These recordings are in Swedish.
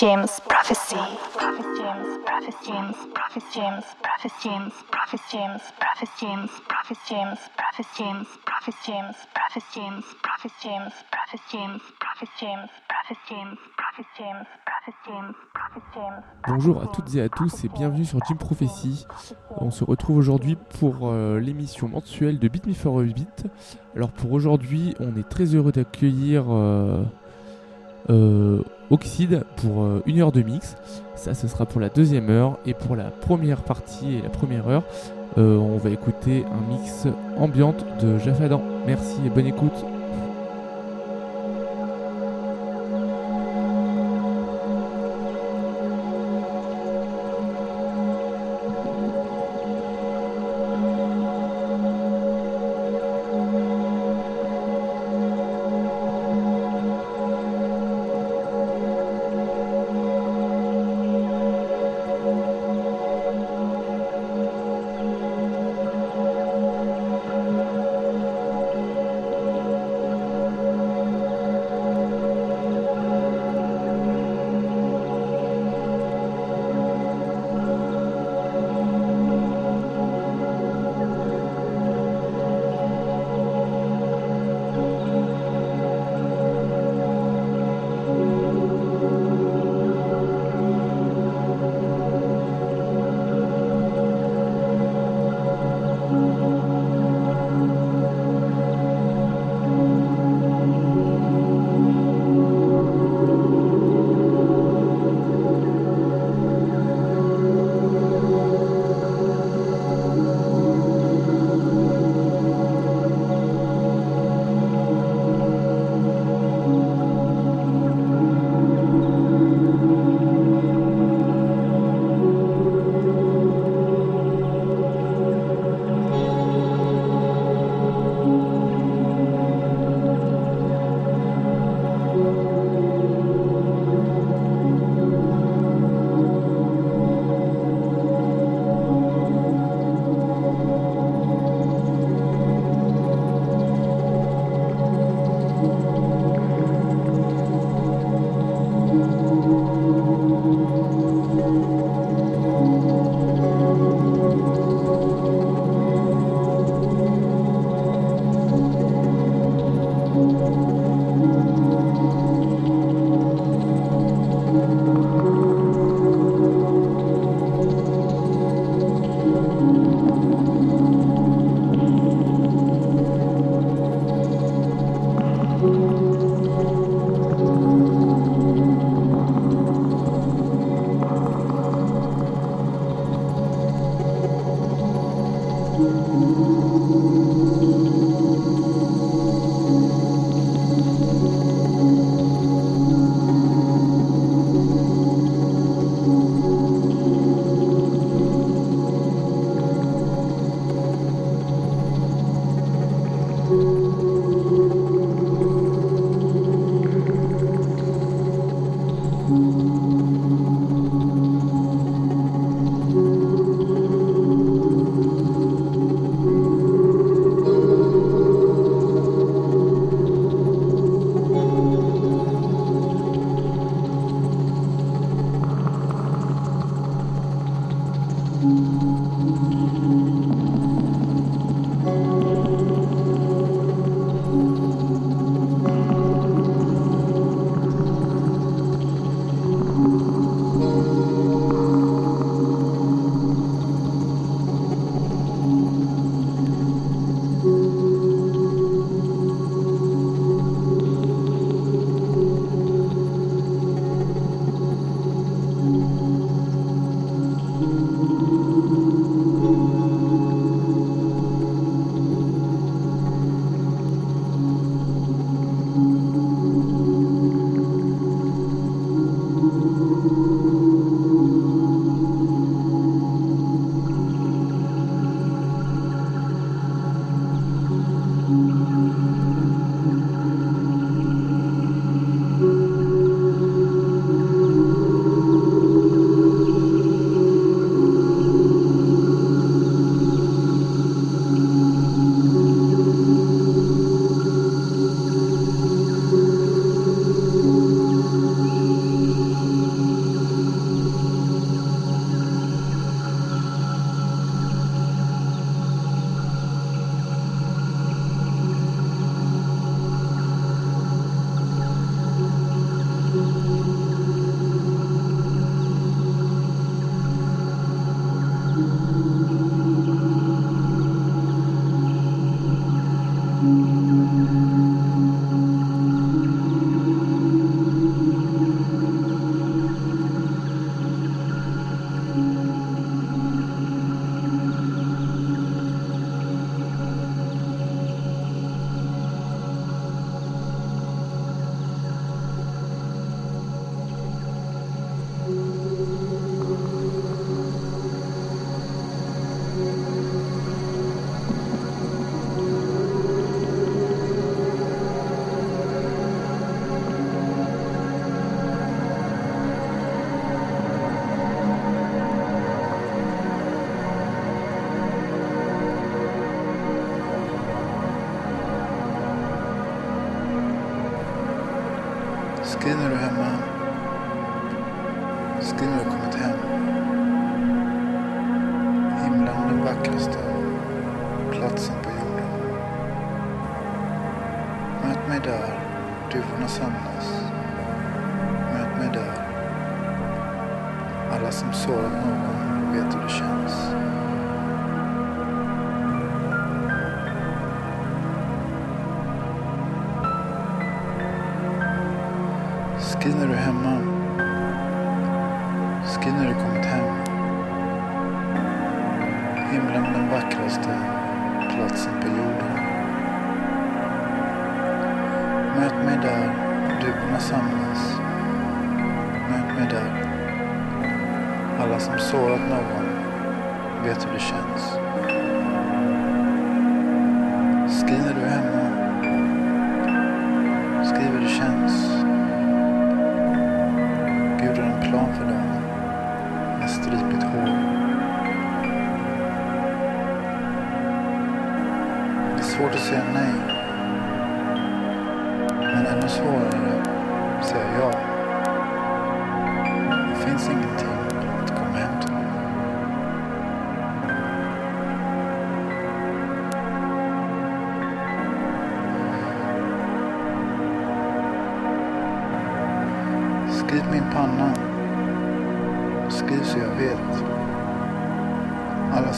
James Prophecy. James, Prophet James, Prophet James, Prophet James, Prophet James, Prophet James, Prophet James, Prophet James, Prophet James, Prophet James, Prophet James, Prophet James, Prophet James, Prophet James, Prophet James, Prophet James, Prophet James. Bonjour à toutes et à tous et bienvenue sur Jim Prophecy. On se retrouve aujourd'hui pour euh, l'émission mensuelle de Beat Me for a Beat. Alors pour aujourd'hui, on est très heureux d'accueillir euh, euh, Oxide pour euh, une heure de mix. Ça, ce sera pour la deuxième heure. Et pour la première partie et la première heure, euh, on va écouter un mix ambiante de Jafadan. Merci et bonne écoute.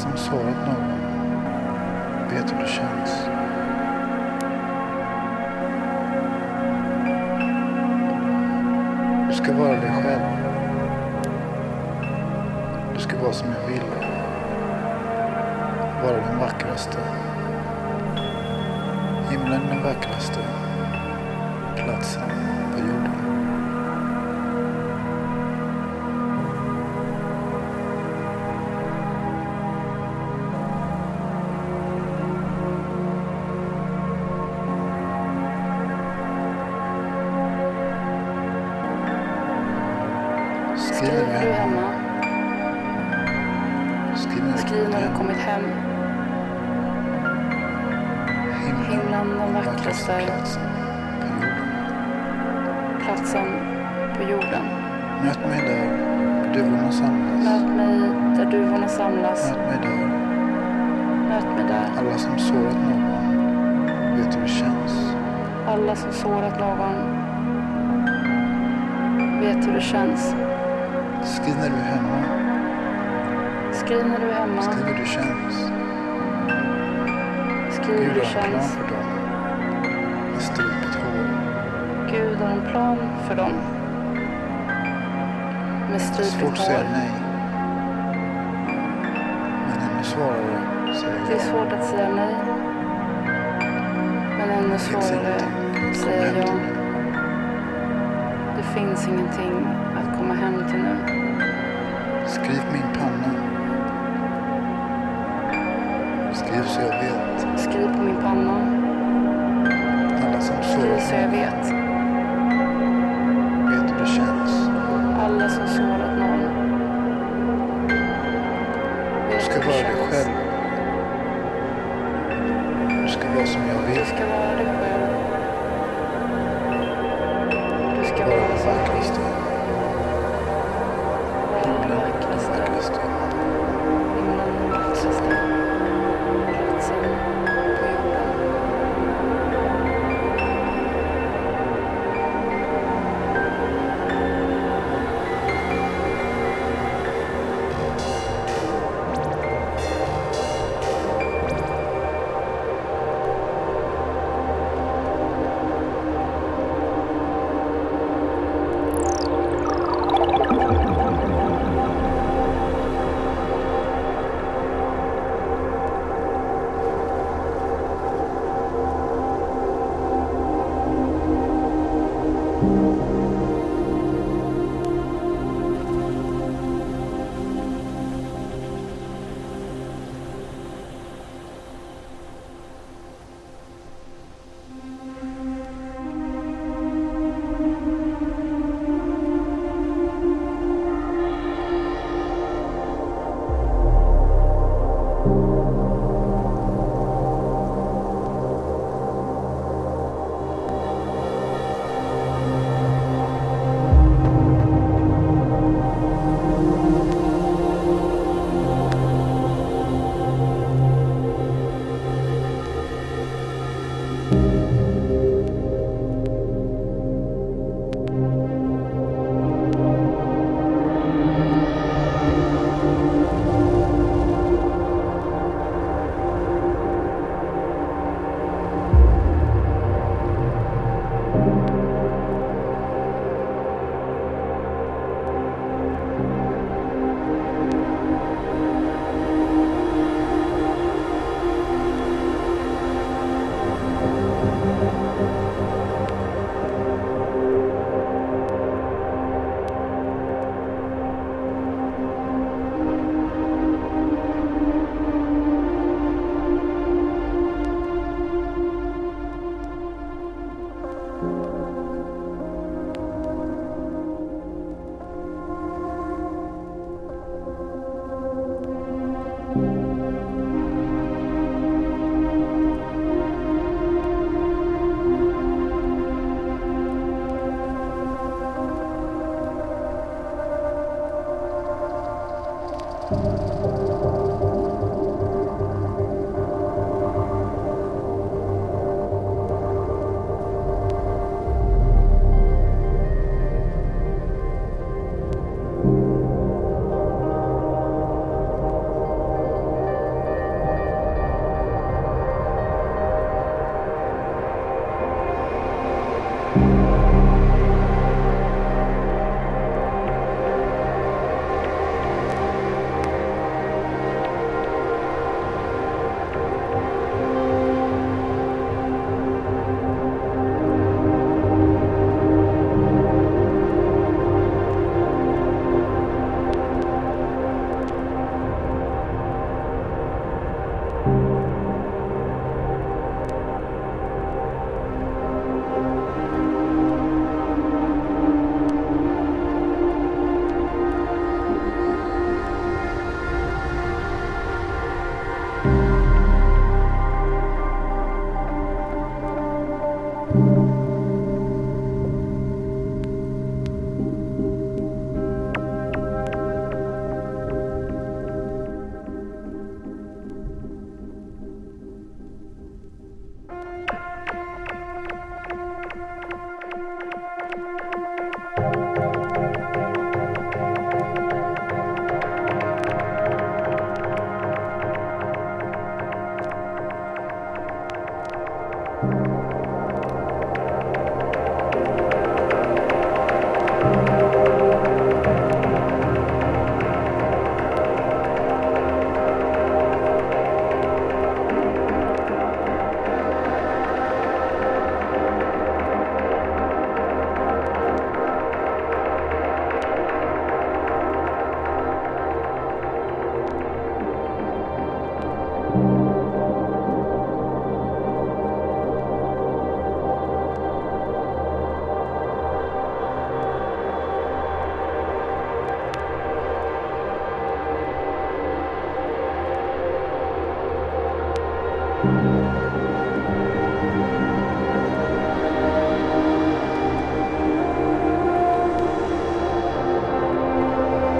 Som sårat någon vet hur det känns. Du ska vara dig själv. Du ska vara som jag vill. Vara den vackraste. Himlen den vackraste. Platsen alla som sårat någon vet hur det känns. Alla som sårat någon vet hur det känns. Skriv när du är hemma. Skriv när du är hemma. Skriv hur det känns. Skriv hur Gud det har en plan känns. för dem med stripigt hår. Gud har en plan för dem. Med Det är svårt att säga hår. nej. Det är svårt att säga nej. Men ännu svårare att säga ja. Det finns ingenting att komma hem till nu. Skriv min panna. Skriv så jag vet. Skriv på min panna. Alla som Skriv så jag vet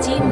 team.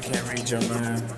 Can't read your mind,